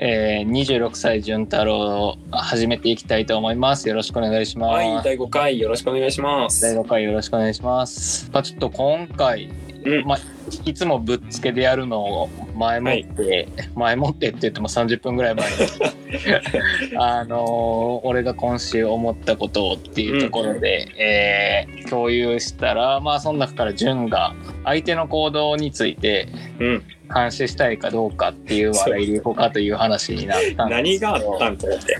えー、26歳潤太郎始めていきたいと思います。よろしくお願いします。はい、第5回よろしくお願いします。第5回よろしくお願いします。まあ、ちょっと今回、うんまあ、いつもぶっつけでやるのを前もって、前もってって言っても30分ぐらい前に あのー俺が今週思ったことをっていうところで、えー共有したらまあその中から潤が相手の行動についてうん、監視したいかどうかっていう笑いでいこうかという話になったんですけど。何があったんと思って。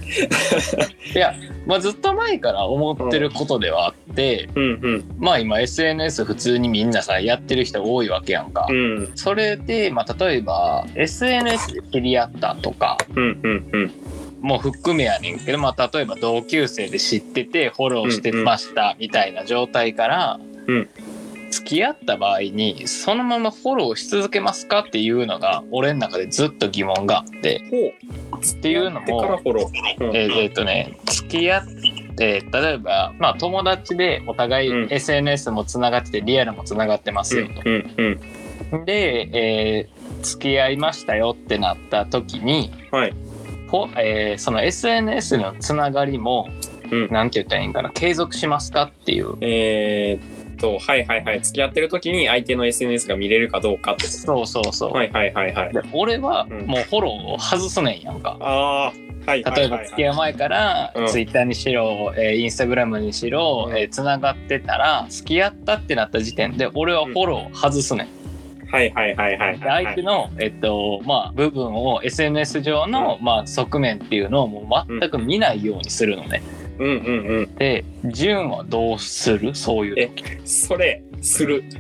いや、まあ、ずっと前から思ってることではあって、うんうん。まあ今 SNS 普通にみんなさやってる人多いわけやんか。うん。それで、まあ、例えば SNS で知り合ったとかうんうんうん。もう含めやねんけど、まあ、例えば同級生で知っててフォローしてましたみたいな状態から、うん付き合った場合にそのままフォローし続けますかっていうのが俺の中でずっと疑問があって。っていうのもえーえーとね付き合って例えば、まあ、友達でお互いうん。SNS もつながっててリアルもつながってますよと。うんうんで、えー付き合いましたよってなった時に、はい。ほえーその SNS のつながりも、うん。なんて言ったらいいんかな継続しますかっていう。えーっとはいはいはい付き合ってる時に相手の SNS が見れるかどうかってこそうそうそう、と。はいはいはいはい。で俺はうんもうフォローを外すねんやんか。ああはいはい例えば。付き合う前からうんツイッターにしろ、えーインスタグラムにしろ、うんえーつながってたら付き合ったってなった時点で俺はフォローを外すねん。はいはいはいはいではい。相手の、えっとまあ、部分を SNS 上の、まあ、側面っていうのをもう全く見ないようにするのね。うんうんうん。で純はどうする？そういう時それする。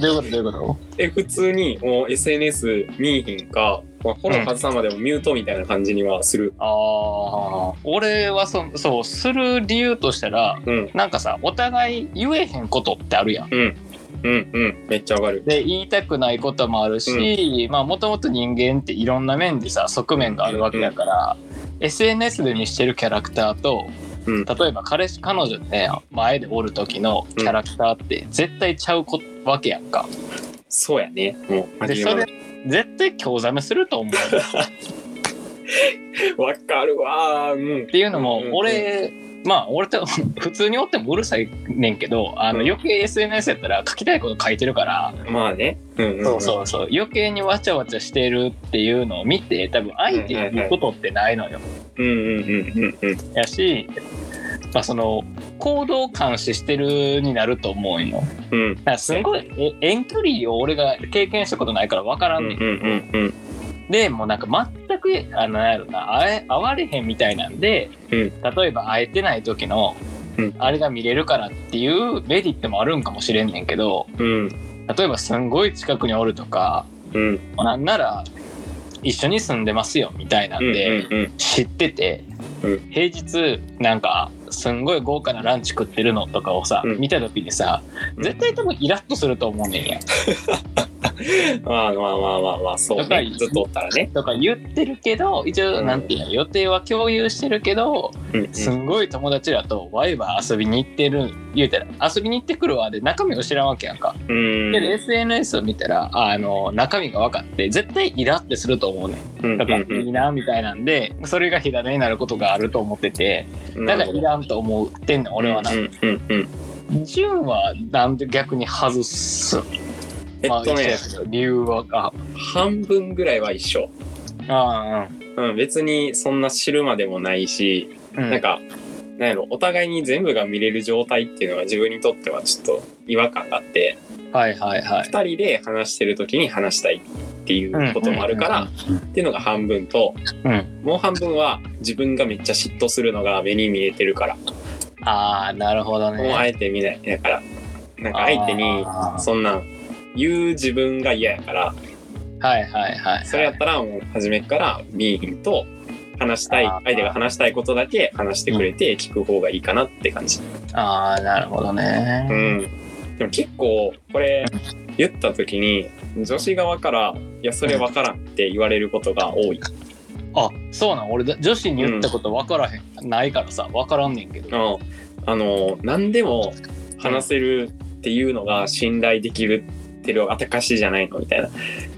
どういうこと？どういうこえ普通にもう SNS 見えへんか、まあ、フォロー外さんまでもミュートみたいな感じにはする。とああ俺はそそうする理由としたらうんなんかさお互い言えへんことってあるやん。うんうんうんめっちゃわかる。で言いたくないこともあるし、まあもともと人間っていろんな面でさ側面があるわけだから、SNS で見してるキャラクターとうん例えば彼氏彼女で前でおる時のキャラクターって絶対ちゃうこわけやんか。そうやね。もうでそれ絶対興ざめすると思う。わかるわー。うん。っていうのも俺まあ俺と 普通におってもうるさいねんけどあのうん余計 SNS やったら書きたいこと書いてるから。まあね。うんうん、うん。そうそうそう余計にわちゃわちゃしてるっていうのを見て多分相手に言うことってないのよ。うんうんうんうんうん。やし、まあ、その行動監視してるになると思うんよ。うんだからすごいえ遠距離を俺が経験したことないから分からねん。うんんうんうんでもうなんか全くあのやろな会え会われへんみたいなんで、うん。例えば会えてない時の、うん。あれが見れるからっていうメリットもあるんかもしれんねんけどうん。例えばすんごい近くにおるとかうん。なんなら一緒に住んでますよみたいなんうんで、知ってて、うん。平日なんかすんごい豪華なランチ食ってるのとかをさ、うん。見た時にさ絶対多分イラッとすると思うねんや。まあまあまあまあまあそうね。ずっとおったらね。とか言ってるけど一応うんなんていうの予定は共有してるけどすんごい友達らとワイワイ遊びに行ってる言うたら遊びに行ってくるわで中身を知らんわけやんか。うん。で SNS を見たらあの中身が分かって絶対イラってすると思うねだからうんいいなみたいなんでそれが火種になることがあると思っててうんだからいらんと思ってんの俺はな。純はなんで逆に外す？まあえっとね理由はあ半分ぐらいは一緒。あうん。別にそんな知るまでもないしーうん。なんかなんやろお互いに全部が見れる状態っていうのが自分にとってはちょっと違和感があってはいはいはい。2人で話してる時に話したいっていうこともあるからっていうのが半分とうん。もう半分は自分がめっちゃ嫉妬するのが目に見えてるから。ああなるほどもうあねえて見ない。だからなんか相手にそんなん言う自分が嫌やから。はいはいはいそれやったらもう初めから見えひんと話したい相手が話したいことだけ話してくれて聞く方がいいかなって感じ。ああなるほどうねん、でも結構これ言った時に女子側から「いやそれ分からん」って言われることが多い。あそうなん？俺だ女子に言ったこと分からへん、ないからさ分からんねんけど。あの何でも話せるっていうのが信頼できるってる証じゃないのみたいな。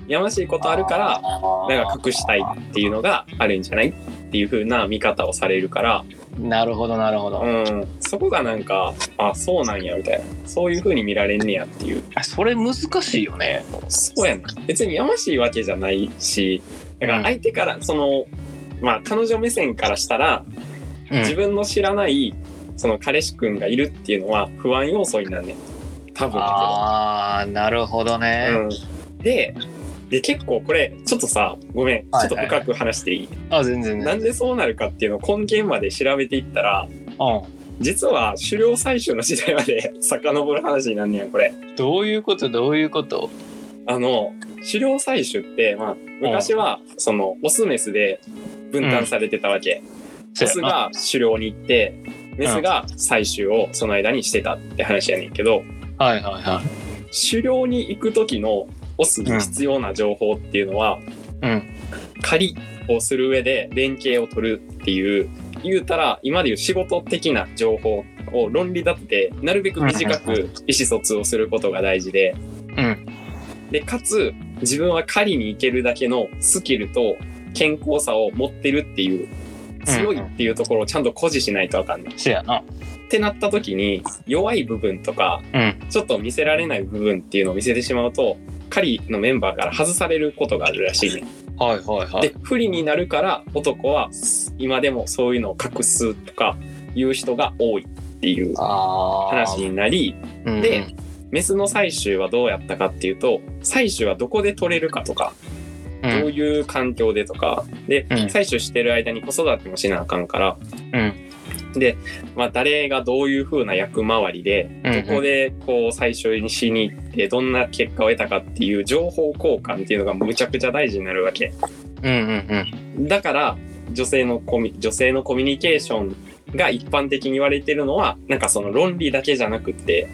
やましいことあるからなんか隠したいっていうのがあるんじゃないっていう風な見方をされるから、なるほどなるほど、うん、そこがなんかあそうなんやみたいな。そういう風に見られんねやっていう。あそれ難しいよね。そうやな。別にやましいわけじゃないしだから相手からその、まあ彼女目線からしたらうん。自分の知らないその彼氏くんがいるっていうのは不安要素になるねん多分。だああなるほどけね、ど、うん、でで結構これちょっとさごめん。ちょっと深く話していい,、あ全然なんでそうなるかっていうのを根源まで調べていったらう実は狩猟採集の時代まで 遡る話になんねやこれ。んどういうこと？どういうこと？あの狩猟採取って、まあ、昔はそのオスメスで分担されてたわけ、オスが狩猟に行ってメスが採集をその間にしてたって話やねんけどはいはいはい。狩猟に行く時のオスに必要な情報っていうのは、うん。狩りをする上で連携を取るっていう言うたら今でいう仕事的な情報を論理立ててなるべく短く意思疎通をすることが大事で。うん。でかつ自分は狩りに行けるだけのスキルと健康さを持ってるっていう強いっていうところをちゃんと誇示しないとあかんねん。っせやなてなった時に弱い部分とかうん。ちょっと見せられない部分っていうのを見せてしまうと狩りのメンバーから外されることがあるらしいね。ん。はいはいはい。で不利になるから男は今でもそういうのを隠すとかいう人が多いっていう話になりうんでメスの採集はどうやったかっていうと採集はどこで取れるかとかうん。どういう環境でとか。で、うん。採取してる間に子育てもしなあかんからうんで、まあ、誰がどういう風な役回りでうんうん。どこでこう採集にしに行ってどんな結果を得たかっていう情報交換っていうのがむちゃくちゃ大事になるわけ。うんうんだから女性のコミ女性のコミュニケーションが一般的に言われてるのはなんかその論理だけじゃなくって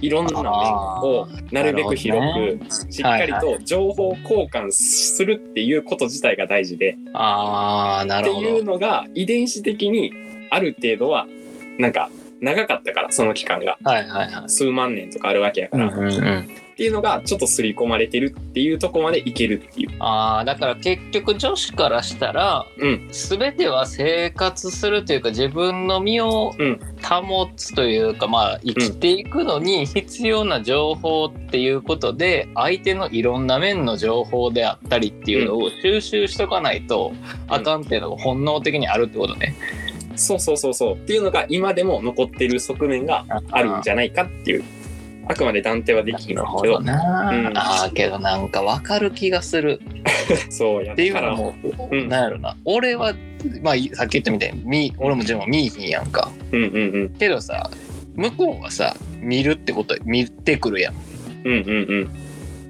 いろんな面をなるべく広くしっかりと情報交換するっていうこと自体が大事で。うんああなってるほど。いうのが遺伝子的にある程度はなんか長かったからその期間が。はいはいはい。数万年とかあるわけやから、うんうんうん。っていうのがちょっと刷り込まれてるっていうとこまでいけるっていう。ああだから結局女子からしたら、うん。全ては生活するというか自分の身をうん。保つというか、まあ生きていくのに必要な情報っていうことで、相手のいろんな面の情報であったりっていうのを収集しとかないとあかんっていうのが本能的にあるってことね。そうそうそうそう。っていうのが今でも残ってる側面があるんじゃないかっていう。あくまで断定はできんなるほけどどな、うん。ああけどなんか分かる気がする。そうやっていうのも、うん。なんやろな。俺はまあさっき言ったみたいにみ俺も自分も見いひんやんか。うんうんうん。けどさ向こうはさ見るってこと見てくるやん。うんうん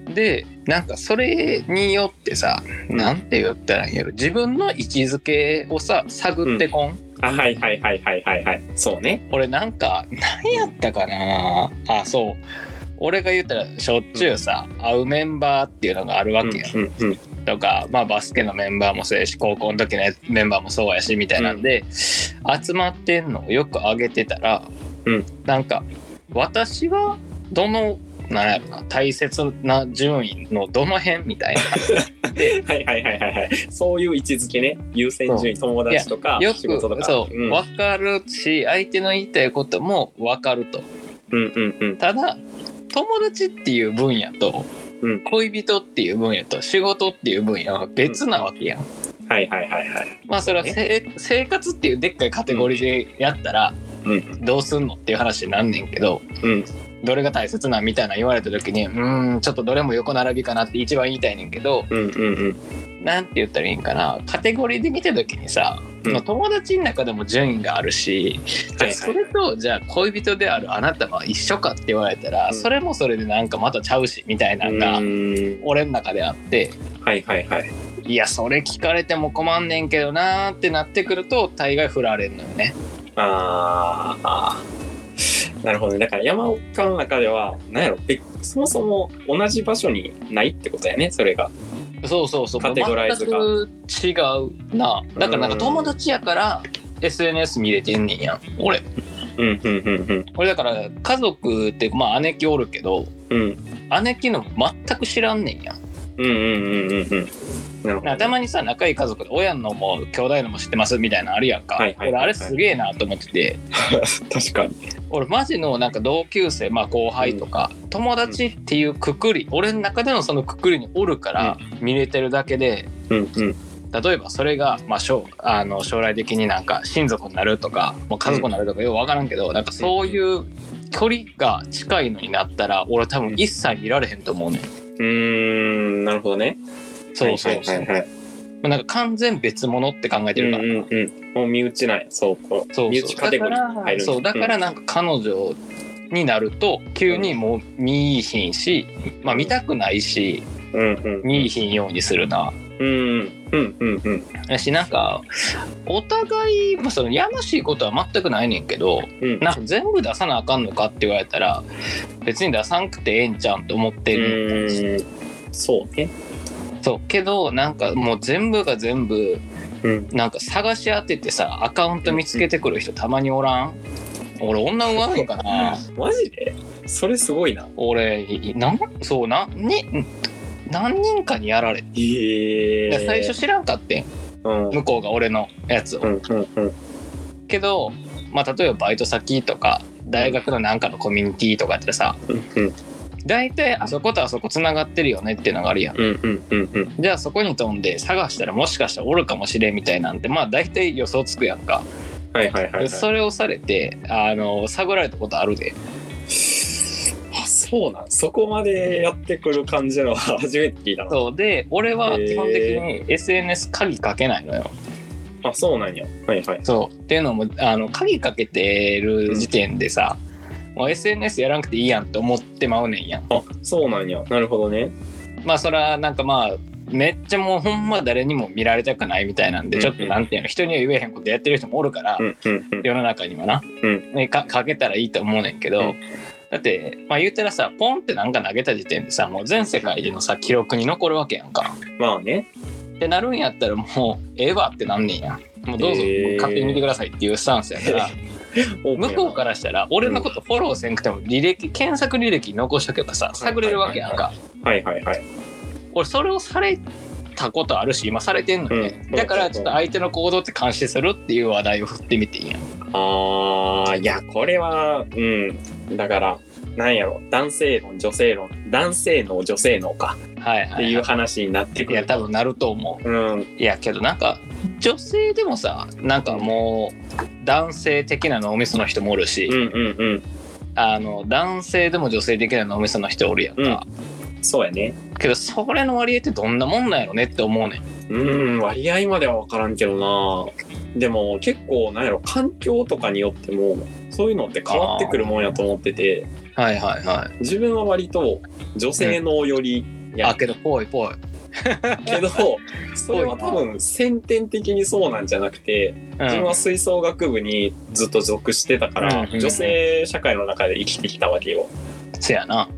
うん。でなんかそれによってさ、うん。なんて言ったらいいんやろ。自分の位置づけをさ探ってこん、あはいはいはいはいはいはい。そうね。俺なんか何やったかなあそう。俺が言ったらしょっちゅうさ、会うメンバーっていうのがあるわけやん、うんうんとか、まあ、バスケのメンバーもそうやし高校の時のメンバーもそうやしみたいなんで、集まってんのをよく上げてたら、うん。なんか私はどのなんやろな大切な順位のどの辺みたいな。ではいはいはいはいはい。そういう位置づけね。優先順位友達とか仕事とか。そう、うん。分かるし相手の言いたいことも分かると。うんうんうん。ただ友達っていう分野と、うん。恋人っていう分野と仕事っていう分野は別なわけやん。はいはいはいはい。まあそれはせ生活っていうでっかいカテゴリーでやったらうん。どうすんのっていう話になんねんけどうんどれが大切なんみたいな言われた時にうーんちょっとどれも横並びかなって一番言いたいねんけどうんうんうん。なんて言ったらいいんかなカテゴリーで見た時にさ、うん。友達の中でも順位があるしじゃあはいはい。それとじゃあ恋人であるあなたは一緒かって言われたら、うん。それもそれでなんかまたちゃうしみたいなのが俺の中であってはいはいはい。いやそれ聞かれても困んねんけどなーってなってくると大概振られんのよね。あーあーなるほどね。だから山岡の中では何やろえそもそも同じ場所にないってことやねそれが。そうそうそう。カテゴライズが。全く違うな。だからなんか友達やから SNS 見れてんねんや。ん俺。うんうんうんうん。俺だから家族ってまあ姉貴おるけどうん。姉貴のも全く知らんねんや。んうんうんうんうんうん。たまにさ仲いい家族で親のも兄弟のも知ってますみたいなのあるやんか、はいはいはいはい俺あれすげえなと思ってて 確かに。俺マジのなんか同級生まあ後輩とか、友達っていうくくり俺の中でのそのくくりにおるから見れてるだけでうんうん。例えばそれが、まあ、将あの将来的になんか親族になるとかもう家族になるとかよく分からんけど、なんかそういう距離が近いのになったら俺多分一切見られへんと思うねん。うーん、なるほどね。そうそうそう。はいはいはい。なんか完全別物って考えてるから。うんうんうん。もう身内ない。そう、こうそう身内カテゴリーに入るんそうだからなんか彼女になると急にもう見いひんし、まあ見たくないしうんうん。見いひんようにするな。うんうんうんうんやしなんかお互い、まあ、そのやましいことは全くないねんけどうん。なんか全部出さなあかんのかって言われたら別に出さんくてええんちゃうんって思ってうる。そうね。そうけどなんかもう全部が全部うん。なんか探し当ててさアカウント見つけてくる人たまにおらん？俺女うまいんかな？マジで？それすごいな。俺いなんそうなに何人かにやられて、へえ。最初知らんかってんうん。うん向こうが俺のやつを、うんうん。けど、まあ、例えばバイト先とか大学のなんかのコミュニティとかってさうん大体あそことあそこつながってるよねっていうのがあるやんうんうんうんうん。じゃあそこに飛んで探したらもしかしたらおるかもしれんみたいなんてまあ大体予想つくやんか、はいはいはい、はい。それをされてあの探られたことあるであ、そうなん。そこまでやってくる感じのは初めて聞いたな。そうで俺は基本的に SNS 鍵かけないのよあ、そうなんや。はいはい。そうっていうのもあの鍵かけてる時点でさ、もう SNS やらなくていいやんって思ってまうねんやんあ、そうなんや。なるほどね。まあそれはなんかまあめっちゃもうほんま誰にも見られたくないみたいなんでうんちょっとなんていうの人には言えへんことやってる人もおるからうんうんうん。世の中にはな、うんね、かかけたらいいと思うねんけど、うんだってまあ言うたらさポンってなんか投げた時点でさもう全世界でのさ記録に残るわけやんか。まあね。ってなるんやったらもうええわってなんねんや。もうどうぞ勝手に見てくださいっていうスタンスやから向こうからしたら俺のことフォローせんくても履歴検索履歴残しとけばさ探れるわけやんか。はいはいはい。俺それをされたことあるし今されてんのね、うんだからちょっと相手の行動って監視するっていう話題を振ってみていいやんあー、いや、これは、うん。だから、なんやろ。男性論、女性論。男性の女性のか。っていう話になってくる。いや多分なると思ううん。いやけどなんか女性でもさなんかもう男性的な脳みその人もおるし、うんうんうん。あの男性でも女性的な脳みその人おるやんか、そうやね。けどそれの割合ってどんなもんなんやろねって思うねん。うん、割合までは分からんけどな。でも結構、なんやろ、環境とかによっても、そういうのって変わってくるもんやと思ってて、はいはいはい。自分は割と女性のよりや。あけどぽいぽい、けど、それは多分先天的にそうなんじゃなくて、うん。自分は吹奏楽部にずっと属してたから、うんうん。女性社会の中で生きてきたわけよ。せやな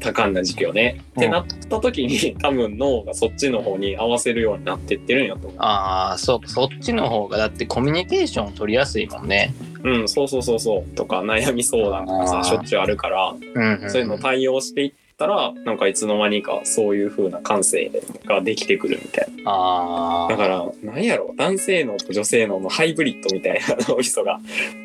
多感な時期をね。うんってなった時に 多分脳がそっちの方に合わせるようになってってるんやと思ああそうそっちの方がだってコミュニケーション取りやすいもんねう。うん、そうそうそうそう。とか悩み相談とかさ、しょっちゅうあるから、うん、うん、そういうの対応していったら、なんかいつの間にかそういう風な感性ができてくるみたいな。ああだから、なんやろ、男性脳と女性脳のハイブリッドみたいな脳みそが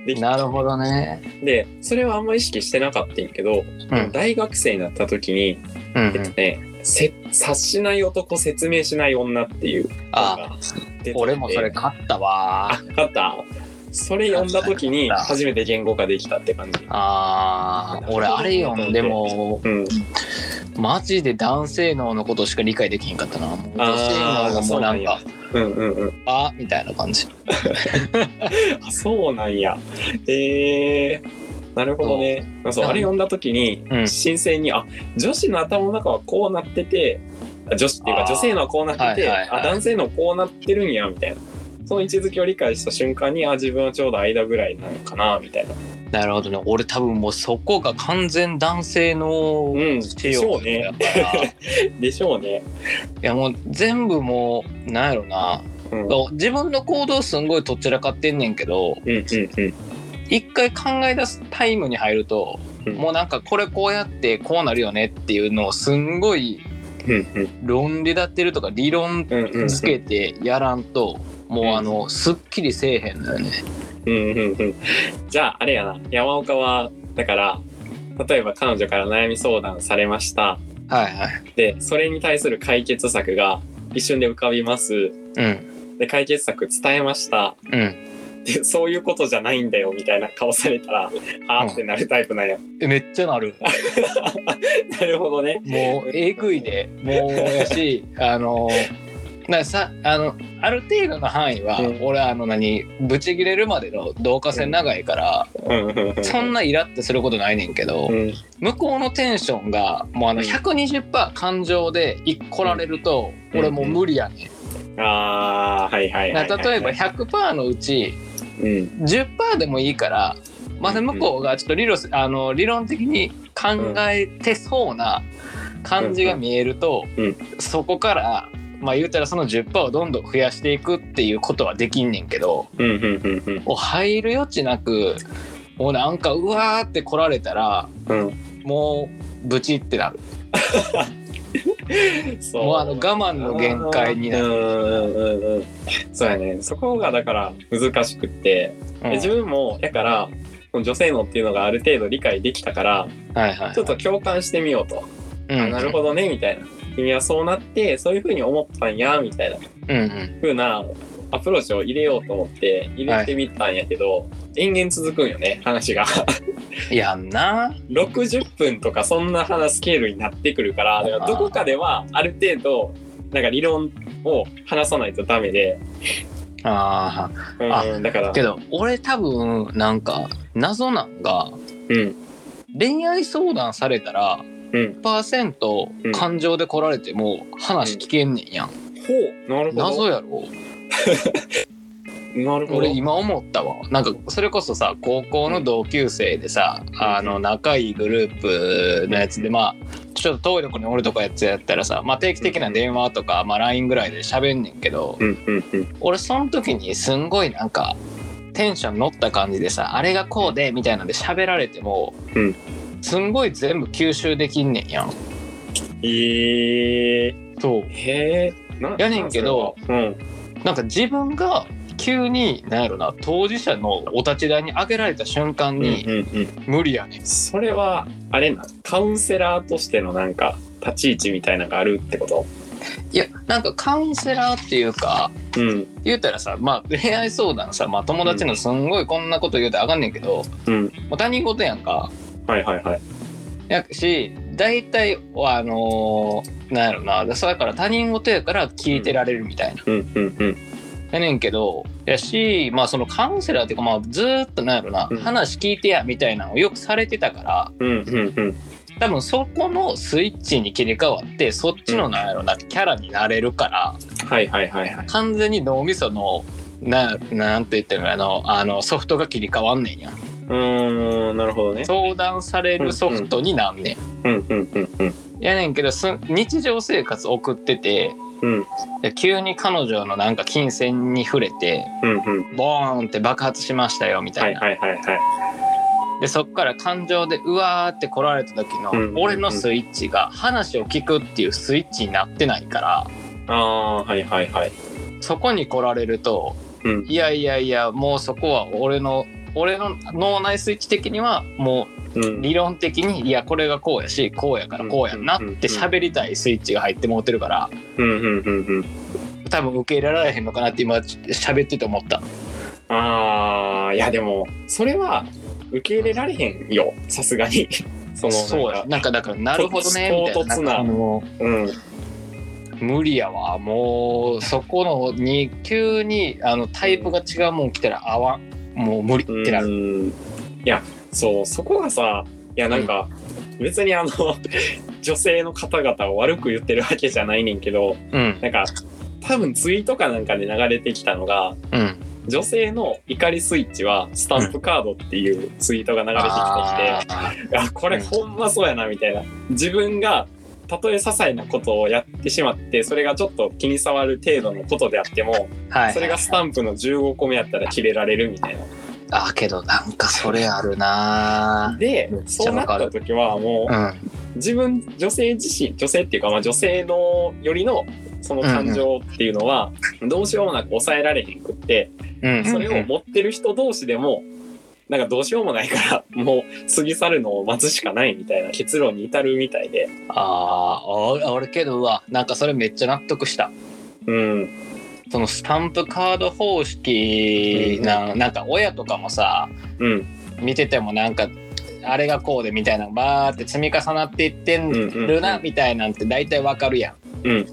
できなるほどね。て、それはあんま意識してなかったんやけど、うん。大学生になった時に、うん、えっとね、せ察しない男、説明しない女っていう本あ俺もそれ買ったわ。あ、勝った？それ読んだ時に初めて言語化できたって感じ。あー俺あれ読んでもうん。マジで男性脳のことしか理解できへんかったな女性脳がもうなんかうんうんうん。あみたいな感じ あ、そうなんや。えー、なるほどね。そう、あれ読んだ時に、うん新鮮に、あ、女子の頭の中はこうなってて、あ女子っていうか女性のはこうなってて、はいはいはいあ、男性のこうなってるんや、みたいな。その位置づけを理解した瞬間に、あ、自分はちょうど間ぐらいなのかな、みたいな。なるほどね俺多分もうそこが完全男性のうん、で手しょをうね。からいでしょうね。やもう全部もうなんやろなうん。うん自分の行動すんごいとっちらかってんねんけどうんうん。一回考え出すタイムに入ると、うんもうなんかこれこうやってこうなるよねっていうのをすんごいうんうん論理立ってるとか理論うんうんつけてやらんと、もうあのすっきりせえへんのよね。うんうんうん。じゃああれやな。山岡はだから例えば彼女から悩み相談されました。はいはい。でそれに対する解決策が一瞬で浮かびます。うん。で解決策伝えました。うん。でそういうことじゃないんだよみたいな顔されたらはあってなるタイプなんや、えめっちゃなる。なるほどね。もうえぐいで。もうやしあのなさあのある程度の範囲は、うん。俺あの何ブチ切れるまでの導火線長いから、うん。そんなイラってすることないねんけど、うん。向こうのテンションがもうあのうん。120%感情でい来られると、うん。俺もう無理やねん。あーはいはいはいはい、な例えば100%のうちうん。10%でもいいからまだ向こうがちょっと理論あの理論的に考えてそうな感じが見えると、うん。そこからまあ言うたらその10%をどんどん増やしていくっていうことはできんねんけどうんうんうんうん。もう入る余地なくもうなんかうわーって来られたらうん。もうブチってなる。そう。もうあの我慢の限界になる。うんうんうんうん。そうやね。そこがだから難しくって、うん。で自分もだから女性のっていうのがある程度理解できたからはいはい。ちょっと共感してみようと、うん。あなるほどねみたいな君はそうなってそういうふうに思ったんやみたいな。ふうなアプローチを入れようと思って入れてみたんやけど、延々続くんよね話が。やんな。60分とかそんな話スケールになってくるからだからどこかではある程度なんか理論を話さないとダメで、あうん、あだから。ーけど俺多分なんか謎なんがうん。恋愛相談されたらうんパーセント感情で来られても話聞けんねんやん、ほう。なるほど。謎やろ。なるほど。俺今思ったわ。なんかそれこそさ高校の同級生でさ、あの仲いいグループのやつでまあちょっと遠いとこにおるとかやつやったらさ、まあ、定期的な電話とか、まあ、LINE ぐらいで喋んねんけど、うんうんうん。俺その時にすんごいなんかテンション乗った感じでさあれがこうでみたいなんで喋られても、うんすんごい全部吸収できんねんやん。えー、そう。へえやねんけどうん。なんか自分が急になんやろな当事者のお立ち台に上げられた瞬間にうんうんうん。無理やねん。それはあれなカウンセラーとしてのなんか立ち位置みたいなのがあるってこと？いやなんかカウンセラーっていうかうん。言うたらさまあ恋愛相談さ、まあ、友達のすんごいこんなこと言うたらあかんねんけど、うん。もう他人事やんか。はいはいはい。やし大体はあのーなんやろな。そうだから他人事やから聞いてられるみたいな。うんうんうん。やねんけどやしまあそのカウンセラーっていうかまあずーっとなんやろな、うん。話聞いてやみたいなのをよくされてたからうんうんうん。多分そこのスイッチに切り替わってそっちのなんやろな、キャラになれるからはいはいはいはい。完全に脳みそのななんて言ってるのあのあのソフトが切り替わんねんやうーんなるほどね。相談されるソフトになんねん。うんうんうん。うんやねんけどす日常生活送っててうん。で急に彼女のなんか金銭に触れてうんうん。ボーンって爆発しましたよみたな、はいいはいはいはい。でそっから感情でうわーって来られた時のうん俺のスイッチが話を聞くっていうスイッチになってないからああはいはいはい。そこに来られるとうん。いやいやいやもうそこは俺の俺の脳内スイッチ的にはもううん。理論的にいやこれがこうやしこうやからこうやんなって喋りたいスイッチが入ってもうてるから。うんうんうんうん。多分受け入れられへんのかなって今喋ってて思った。ああいやでもそれは受け入れられへんよ。さすがに。そのそうや。なんかだからなるほどねみたいな。な。うん。無理やわ。もうそこのに急にあのタイプが違うもん来たら合わんもう無理ってなる。うんいやそうそこがさいやなんか、別にあの 女性の方々を悪く言ってるわけじゃないねんけどうん。なんか多分ツイートかなんかで流れてきたのがうん。女性の怒りスイッチはスタンプカードっていうツイートが流れてきてきて、ああこれほんまそうやなみたいな。自分がたとえ些細なことをやってしまってそれがちょっと気に障る程度のことであってもそれがスタンプの15個目やったら切れられるみたいな。あけどなんかそれあるな。でそうなった時はもうん。う自分女性自身女性っていうか、まあ、女性のよりのその感情っていうのはどうしようもなく抑えられへんくって、うん。それを持ってる人同士でもなんかどうしようもないからもう過ぎ去るのを待つしかないみたいな結論に至るみたいで。あーあ俺けどうわなんかそれめっちゃ納得した。うん。そのスタンプカード方式な,、なんか親とかもさうん。見ててもなんかあれがこうでみたいなのバーって積み重なっていってるなみたいなんて大体わかるやん。うん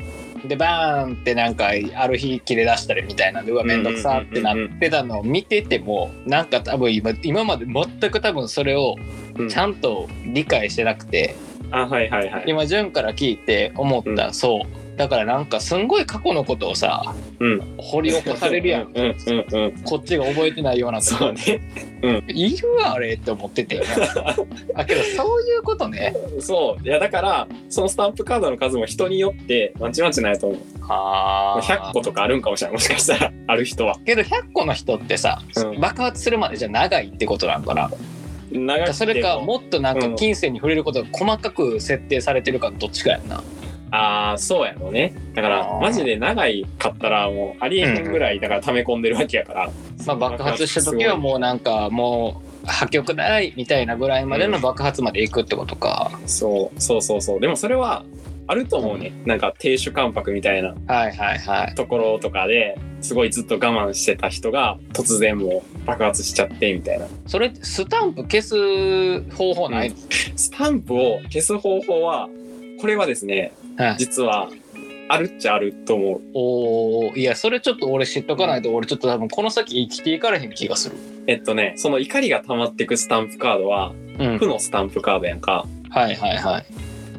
でバーンってなんかある日切れ出したりみたいなんでうわめんどくさってなってたのを見ててもなんか多分今今まで全く多分それをうん。ちゃんと理解してなくてあはいはいはい。今潤から聞いて思った、うん。そうだからなんかすんごい過去のことをさうん。掘り起こされるやん。うんこっちが覚えてないようなことそうね。いるわあれって思ってて。あけどそういうことね。そう。いやだからそのスタンプカードの数も人によってまちまちないと思う。あー。100個とかあるんかもしれないもしかしたら。ある人は。けど100個の人ってさ、うん。爆発するまでじゃ長いってことなんかな。長それかもっとなんかうん。金銭に触れることが細かく設定されてるかどっちかやんなああそうやろうね。だからマジで長いかったらもうありえへんぐらいだから溜め込んでるわけやから、まあ、爆発した時はもうなんかもう破局ないみたいなぐらいまでの爆発まで行くってことか、そうそうそうそう。でもそれはあると思うね。なんか亭主関白みたいな。ところとかですごいずっと我慢してた人が突然もう爆発しちゃってみたいな。それスタンプ消す方法ないの、スタンプを消す方法はこれはですねはい。実はあるっちゃあると思う。おーいやそれちょっと俺知っとかないと俺ちょっと多分この先生きていかれへん気がする。えっとねその怒りが溜まってくスタンプカードはうん。負のスタンプカードやんか。はいはいはい。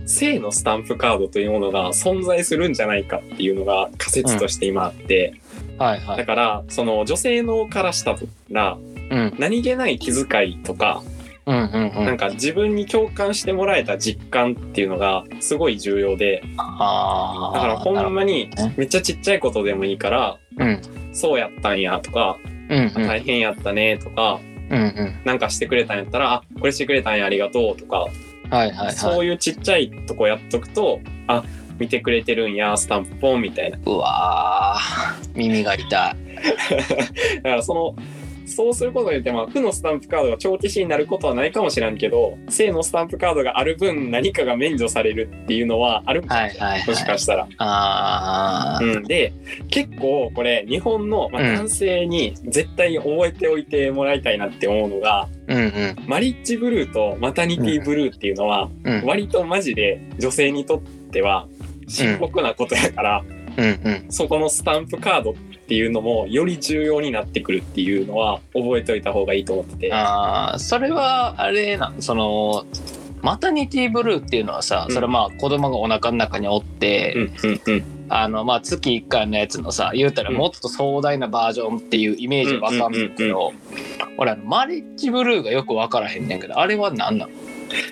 正のスタンプカードというものが存在するんじゃないかっていうのが仮説として今あって、だはいはい。からその女性のからしたらうん。何気ない気遣いとか、うんうんうん。なんか自分に共感してもらえた実感っていうのがすごい重要で。だからほんまにめっちゃちっちゃいことでもいいからうん。そうやったんやとかうんうん。大変やったねとかうんうん。なんかしてくれたんやったらあこれしてくれたんやありがとうとかはいはいはい。そういうちっちゃいとこやっとくとあ見てくれてるんやスタンプポンみたいな。うわー。耳が痛い。だからそのそうすることによって、まあ、負のスタンプカードが長期死になることはないかもしれんけど正のスタンプカードがある分何かが免除されるっていうのはある。かもはいはいはい。もしかしたら。あー。うん、で結構これ日本の、まあ、うん。男性に絶対覚えておいてもらいたいなって思うのが、うんうん。マリッジブルーとマタニティブルーっていうのは、うん。割とマジで女性にとっては深刻なことやから、うんうん。そこのスタンプカードっていうのもより重要になってくるっていうのは覚えておいた方がいいと思ってて。あーそれはあれなそのマタニティブルーっていうのはさ、うん。それまあ子供がお腹の中におって、うんうんうん。あのまあ月1回のやつのさ言うたらもっと壮大なバージョンっていうイメージわかんないけど、俺あのマリッジブルーがよく分からへんねんけどあれは何なのい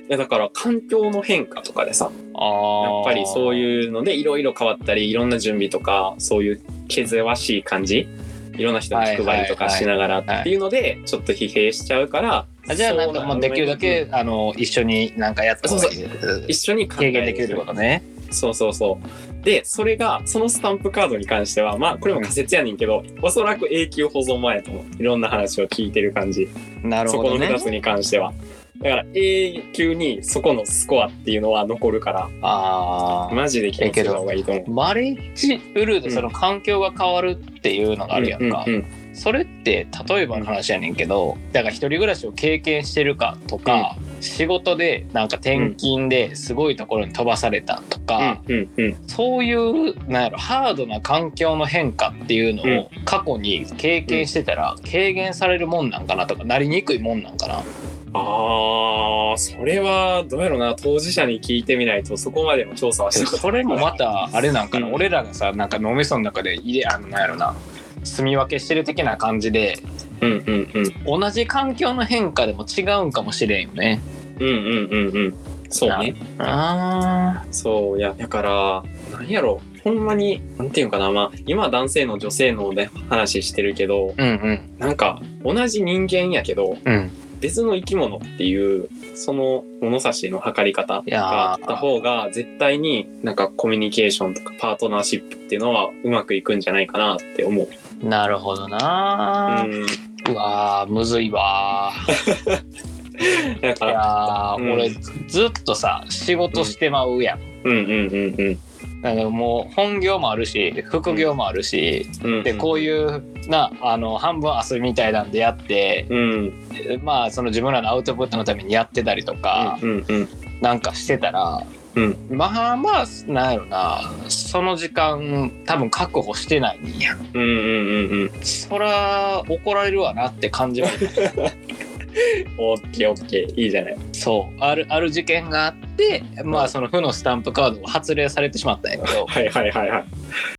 やだから環境の変化とかでさやっぱりそうういうのでいろいろ変わったりいろんな準備とかそういう気ぜわしい感じいろんな人に気配りとかしながらっていうのでちょっと疲弊しちゃうからあじゃあなんかもうできるだけ、あの一緒になんかやった方がいい一緒に軽減できるってことね。そうそうそうでそれがそのスタンプカードに関してはまあこれも仮説やねんけど、おそらく永久保存前といろんな話を聞いてる感じそこのなるほどね2。つに関してはだから永久にそこのスコアっていうのは残るからああ。マジで気をつけた方がいいと思うマリッジブルーでその環境が変わるっていうのがあるやんか。うんうんそれって例えばの話やねんけどだから一人暮らしを経験してるかとか、仕事でなんか転勤ですごいところに飛ばされたとか、うんうんうんそういうなんやろハードな環境の変化っていうのを過去に経験してたら軽減されるもんなんかなとかなりにくいもんなんかな。あーそれはどうやろうな。当事者に聞いてみないとそこまでの調査はしたことそれもまたあれなんかな、うん。俺らがさなんか脳みその中で入れあのなんやろな。住み分けしてる的な感じでうんうんうん同じ環境の変化でも違うんかもしれんよね。うんうんうんうん。そうね。あそういやだからなんやろ。ほんまになんていうのかな。まあ今男性の女性ので話してるけどうんうん。なんか同じ人間やけどうん別の生き物っていうその物差しの測り方があった方が絶対になんかコミュニケーションとかパートナーシップっていうのはうまくいくんじゃないかなって思う。なるほどな、うん、うわーむずいわ。いやら、うん。ー俺ずっとさ仕事してまうやん、うんうんうんうんだからもう本業もあるし副業もあるし、うん、でこういうなあの半分遊びみたいなんでやって、うん。まあその自分らのアウトプットのためにやってたりとか、うんうんなんかしてたら、うん。まあまあなんやろなその時間多分確保してないんや。うんうんうんうん。そら怒られるわなって感じは オッケーオッケーいいじゃない。そうあるある事件があってまあその負のスタンプカードを発令されてしまったんやけどはいはいはいはい。